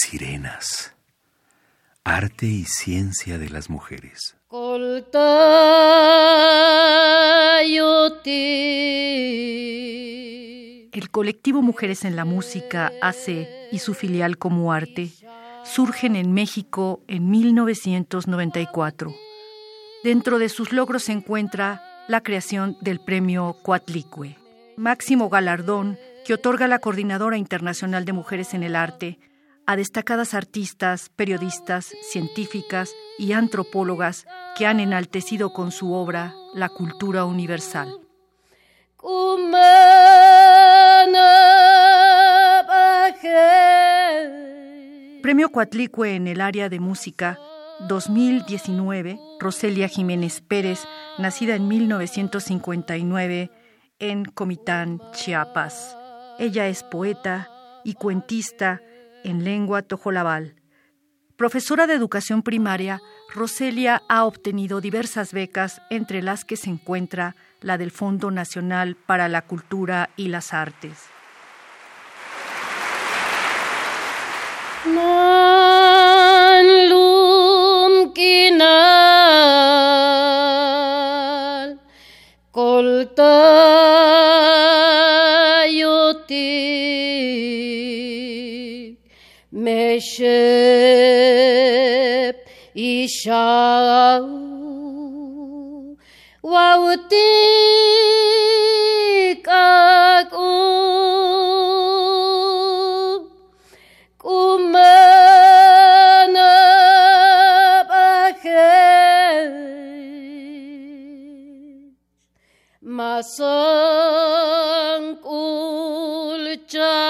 sirenas. Arte y ciencia de las mujeres. El colectivo Mujeres en la Música, ACE, y su filial Como Arte surgen en México en 1994. Dentro de sus logros se encuentra la creación del premio Cuatlicue, máximo galardón que otorga la Coordinadora Internacional de Mujeres en el Arte a destacadas artistas, periodistas, científicas y antropólogas que han enaltecido con su obra la cultura universal. Premio Cuatlicue en el área de música 2019, Roselia Jiménez Pérez, nacida en 1959 en Comitán, Chiapas. Ella es poeta y cuentista en lengua tojolabal. Profesora de educación primaria, Roselia ha obtenido diversas becas, entre las que se encuentra la del Fondo Nacional para la Cultura y las Artes. Meshep Ishau wa Akum Kumanab Achesh Masang Ulchah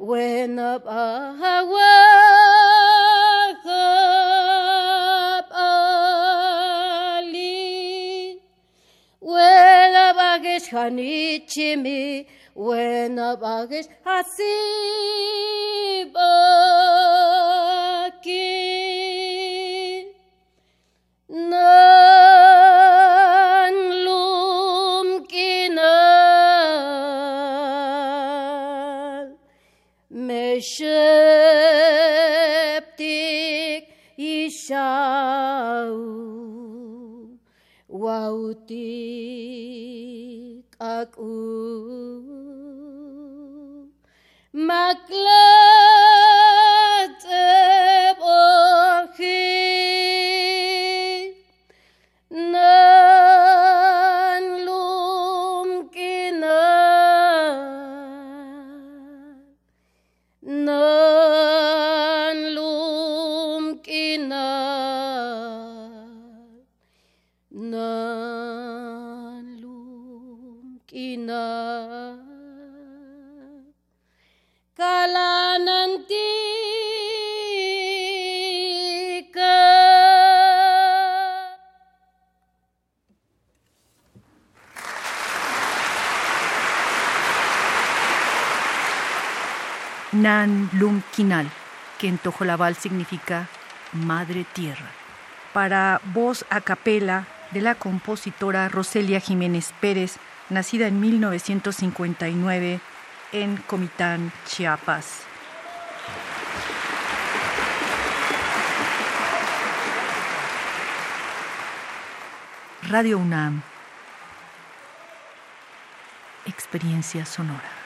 When the I wake up early, when up I get hanichimi, when up I get hasibo. jauh wautik aku. Maklum ka Nan Lum Kinal, que en Tojolabal significa Madre Tierra. Para voz a capela de la compositora Roselia Jiménez Pérez, nacida en 1959 en Comitán, Chiapas. Radio UNAM. Experiencia sonora.